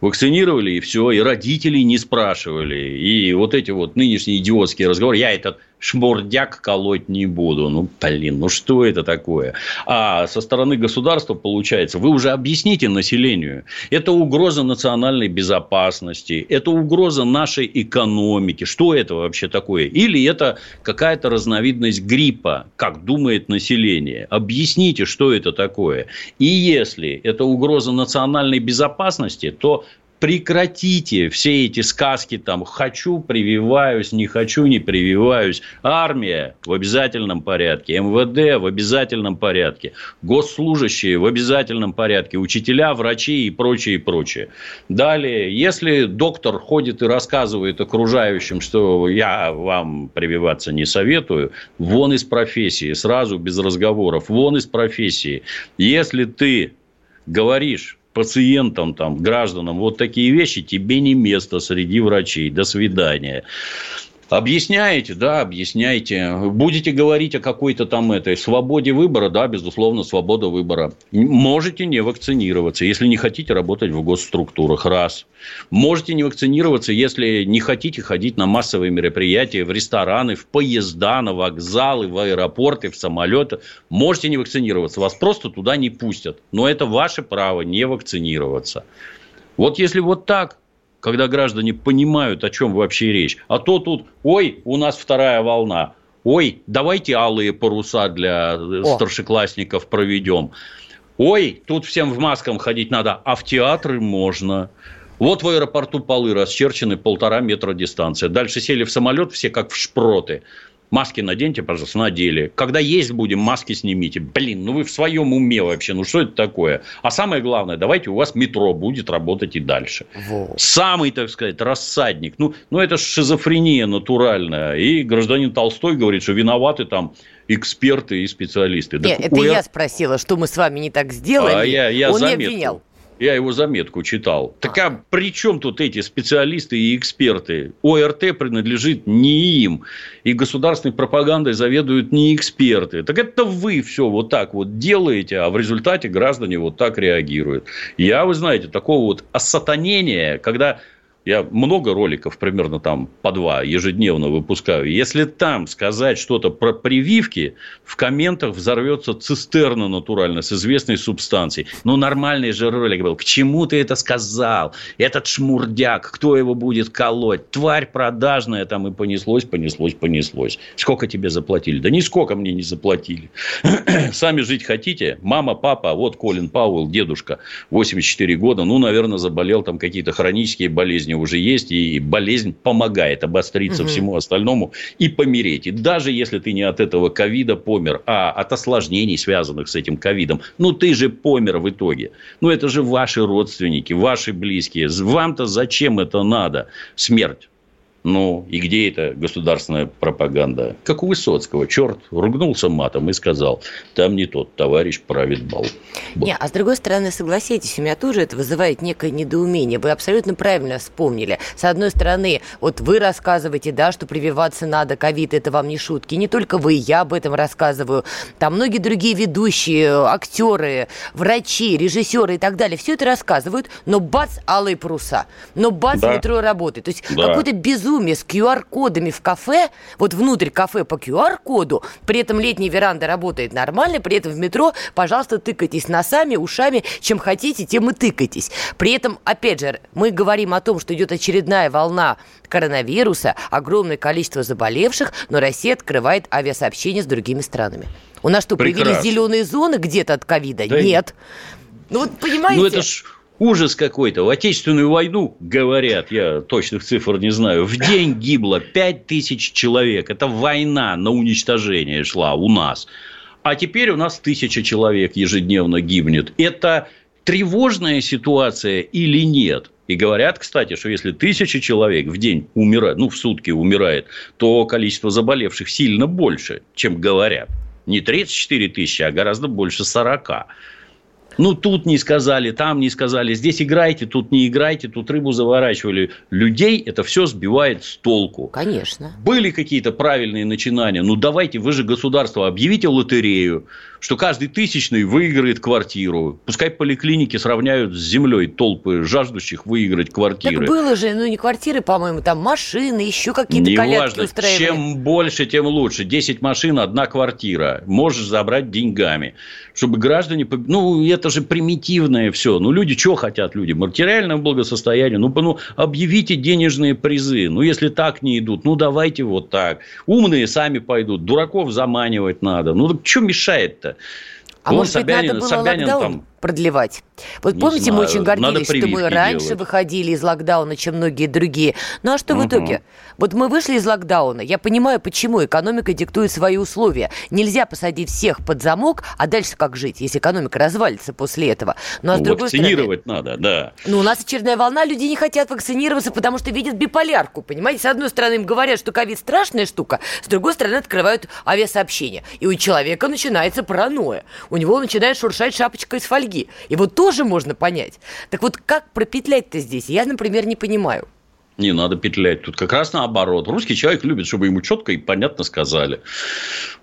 вакцинировали, и все, и родителей не спрашивали. И вот эти вот нынешние идиотские разговоры, я этот шмурдяк колоть не буду. Ну, блин, ну что это такое? А со стороны государства, получается, вы уже объясните населению. Это угроза национальной безопасности, это угроза нашей экономики. Что это вообще такое? Или это какая-то разновидность гриппа, как думает население? Объясните, что это такое. И если это угроза национальной безопасности, то прекратите все эти сказки там «хочу, прививаюсь, не хочу, не прививаюсь». Армия в обязательном порядке, МВД в обязательном порядке, госслужащие в обязательном порядке, учителя, врачи и прочее, и прочее. Далее, если доктор ходит и рассказывает окружающим, что я вам прививаться не советую, вон из профессии, сразу без разговоров, вон из профессии. Если ты говоришь пациентам, там, гражданам вот такие вещи, тебе не место среди врачей. До свидания. Объясняете, да, объясняйте. Будете говорить о какой-то там этой свободе выбора, да, безусловно, свобода выбора. Можете не вакцинироваться, если не хотите работать в госструктурах, раз. Можете не вакцинироваться, если не хотите ходить на массовые мероприятия, в рестораны, в поезда, на вокзалы, в аэропорты, в самолеты. Можете не вакцинироваться, вас просто туда не пустят. Но это ваше право не вакцинироваться. Вот если вот так, когда граждане понимают, о чем вообще речь. А то тут, ой, у нас вторая волна, ой, давайте алые паруса для э, О. старшеклассников проведем. Ой, тут всем в маскам ходить надо, а в театры можно. Вот в аэропорту полы расчерчены полтора метра дистанция. Дальше сели в самолет все как в шпроты. Маски наденьте, пожалуйста, надели. Когда есть будем, маски снимите. Блин, ну вы в своем уме вообще, ну что это такое? А самое главное, давайте у вас метро будет работать и дальше. Вот. Самый, так сказать, рассадник. Ну, ну это шизофрения натуральная. И гражданин Толстой говорит, что виноваты там эксперты и специалисты. Нет, так, это я спросила, что мы с вами не так сделали. А я, я Он заметку. не обвинял. Я его заметку читал. Так а при чем тут эти специалисты и эксперты? ОРТ принадлежит не им. И государственной пропагандой заведуют не эксперты. Так это вы все вот так вот делаете, а в результате граждане вот так реагируют. Я, вы знаете, такого вот осатанения, когда я много роликов, примерно там по два, ежедневно выпускаю. Если там сказать что-то про прививки, в комментах взорвется цистерна натурально с известной субстанцией. Ну, нормальный же ролик был. К чему ты это сказал? Этот шмурдяк, кто его будет колоть? Тварь продажная там и понеслось, понеслось, понеслось. Сколько тебе заплатили? Да нисколько мне не заплатили. Сами жить хотите? Мама, папа, вот Колин Пауэлл, дедушка, 84 года, ну, наверное, заболел там какие-то хронические болезни болезни уже есть, и болезнь помогает обостриться угу. всему остальному и помереть. И даже если ты не от этого ковида помер, а от осложнений, связанных с этим ковидом, ну ты же помер в итоге. Ну это же ваши родственники, ваши близкие. Вам-то зачем это надо? Смерть. Ну, и где эта государственная пропаганда? Как у Высоцкого. Черт ругнулся матом и сказал, там не тот товарищ правит бал. Вот. Не, а с другой стороны, согласитесь, у меня тоже это вызывает некое недоумение. Вы абсолютно правильно вспомнили. С одной стороны, вот вы рассказываете, да, что прививаться надо, ковид, это вам не шутки. Не только вы, я об этом рассказываю. Там многие другие ведущие, актеры, врачи, режиссеры и так далее. Все это рассказывают, но бац, алые паруса. Но бац, да. метро работает. То есть да. какой-то безумие безумие с QR-кодами в кафе, вот внутрь кафе по QR-коду, при этом летняя веранда работает нормально, при этом в метро, пожалуйста, тыкайтесь носами, ушами, чем хотите, тем и тыкайтесь. При этом, опять же, мы говорим о том, что идет очередная волна коронавируса, огромное количество заболевших, но Россия открывает авиасообщение с другими странами. У нас что, Прекрасно. появились зеленые зоны где-то от ковида? Да Нет. Ну вот понимаете? Ну это ж ужас какой-то. В Отечественную войну, говорят, я точных цифр не знаю, в день гибло 5 тысяч человек. Это война на уничтожение шла у нас. А теперь у нас тысяча человек ежедневно гибнет. Это тревожная ситуация или нет? И говорят, кстати, что если тысяча человек в день умирает, ну, в сутки умирает, то количество заболевших сильно больше, чем говорят. Не 34 тысячи, а гораздо больше 40. Ну, тут не сказали, там не сказали, здесь играйте, тут не играйте, тут рыбу заворачивали. Людей это все сбивает с толку. Конечно. Были какие-то правильные начинания. Ну, давайте, вы же государство, объявите лотерею что каждый тысячный выиграет квартиру. Пускай поликлиники сравняют с землей толпы жаждущих выиграть квартиры. Так было же, ну не квартиры, по-моему, там машины, еще какие-то колядки устраивали. Чем больше, тем лучше. 10 машин, одна квартира. Можешь забрать деньгами. Чтобы граждане... Ну, это же примитивное все. Ну, люди что хотят люди? Материальное благосостояние. Ну, ну, объявите денежные призы. Ну, если так не идут, ну, давайте вот так. Умные сами пойдут. Дураков заманивать надо. Ну, так что мешает-то? Это. А Вон может Собянин, быть, надо было Собянин локдаун там... продлевать? Вот не помните, знаю. мы очень гордились, что мы раньше делать. выходили из локдауна, чем многие другие. Ну а что угу. в итоге? Вот мы вышли из локдауна. Я понимаю, почему экономика диктует свои условия. Нельзя посадить всех под замок, а дальше как жить, если экономика развалится после этого. Ну а с ну, другой вакцинировать стороны, надо, да. Ну у нас очередная волна, люди не хотят вакцинироваться, потому что видят биполярку, понимаете? С одной стороны им говорят, что ковид страшная штука, с другой стороны открывают авиасообщение. И у человека начинается паранойя. У него начинает шуршать шапочка из фольги шаги. Его тоже можно понять. Так вот, как пропетлять-то здесь? Я, например, не понимаю. Не надо петлять. Тут как раз наоборот. Русский человек любит, чтобы ему четко и понятно сказали.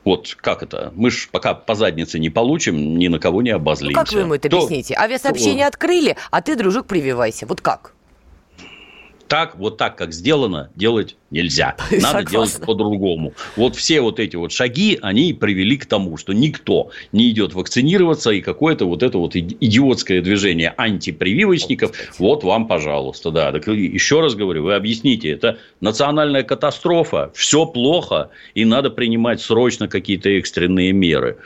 Вот как это? Мы же пока по заднице не получим, ни на кого не обозлимся. Ну, как вы ему это объясните? Авиасообщение открыли, а ты, дружок, прививайся. Вот как? Так, вот так, как сделано, делать нельзя. Надо Согласна. делать по-другому. Вот все вот эти вот шаги, они привели к тому, что никто не идет вакцинироваться, и какое-то вот это вот идиотское движение антипрививочников, вот вам, пожалуйста, да. Так еще раз говорю, вы объясните, это национальная катастрофа, все плохо, и надо принимать срочно какие-то экстренные меры.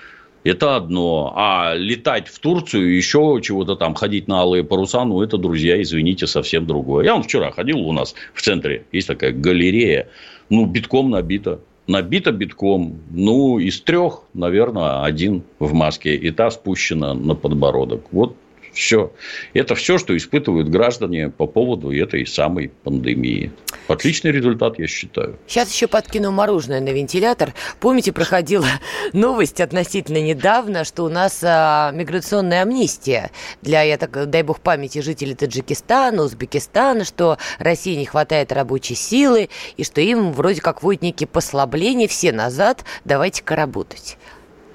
Это одно. А летать в Турцию, еще чего-то там, ходить на алые паруса, ну, это, друзья, извините, совсем другое. Я вон вчера ходил у нас в центре, есть такая галерея, ну, битком набита. Набита битком, ну, из трех, наверное, один в маске, и та спущена на подбородок. Вот все. Это все, что испытывают граждане по поводу этой самой пандемии. Отличный результат, я считаю. Сейчас еще подкину мороженое на вентилятор. Помните, проходила новость относительно недавно, что у нас а, миграционная амнистия для, я так, дай бог памяти, жителей Таджикистана, Узбекистана, что России не хватает рабочей силы, и что им вроде как будет некие послабления, все назад, давайте-ка работать.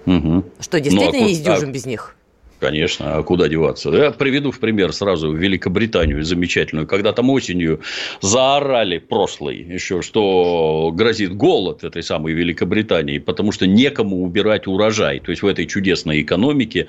Угу. Что, действительно ну, а не сдюжим а... без них? Конечно, а куда деваться? Я приведу в пример сразу Великобританию замечательную. Когда там осенью заорали прошлый еще, что грозит голод этой самой Великобритании, потому что некому убирать урожай. То есть, в этой чудесной экономике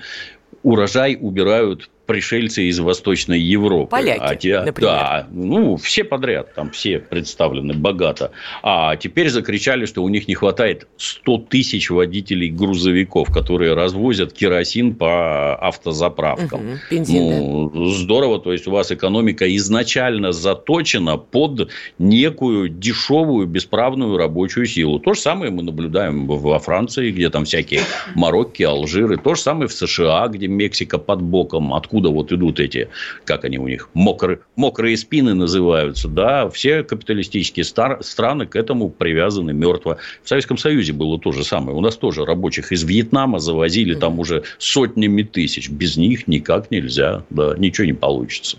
урожай убирают пришельцы из Восточной Европы. Поляки, а те, например. Да, ну, все подряд, там все представлены богато. А теперь закричали, что у них не хватает 100 тысяч водителей грузовиков, которые развозят керосин по автозаправкам. Угу, бензин, ну, да. Здорово, то есть, у вас экономика изначально заточена под некую дешевую, бесправную рабочую силу. То же самое мы наблюдаем во Франции, где там всякие Марокки, Алжиры. То же самое в США, где Мексика под боком. Откуда откуда вот идут эти, как они у них, мокрые, мокрые спины называются, да, все капиталистические стар, страны к этому привязаны мертво. В Советском Союзе было то же самое. У нас тоже рабочих из Вьетнама завозили там уже сотнями тысяч. Без них никак нельзя, да, ничего не получится.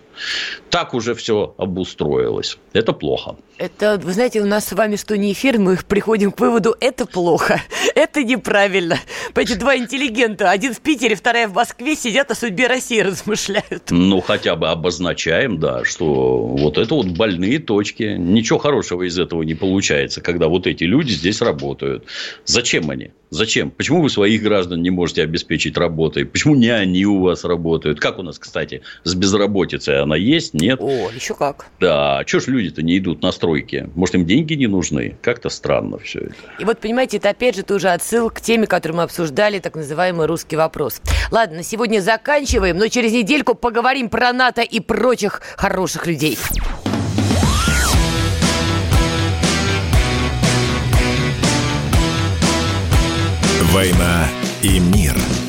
Так уже все обустроилось. Это плохо. Это, вы знаете, у нас с вами что не эфир, мы приходим к выводу, это плохо, это неправильно. Эти два интеллигента, один в Питере, вторая в Москве, сидят о судьбе России размышляют. Ну, хотя бы обозначаем, да, что вот это вот больные точки. Ничего хорошего из этого не получается, когда вот эти люди здесь работают. Зачем они? Зачем? Почему вы своих граждан не можете обеспечить работой? Почему не они у вас работают? Как у нас, кстати, с безработицей? Она есть? Нет? О, еще как. Да. Чего ж люди-то не идут на стройки? Может, им деньги не нужны? Как-то странно все это. И вот, понимаете, это опять же тоже отсыл к теме, которую мы обсуждали, так называемый русский вопрос. Ладно, на сегодня заканчиваем, но через недельку поговорим про НАТО и прочих хороших людей. «Война и мир».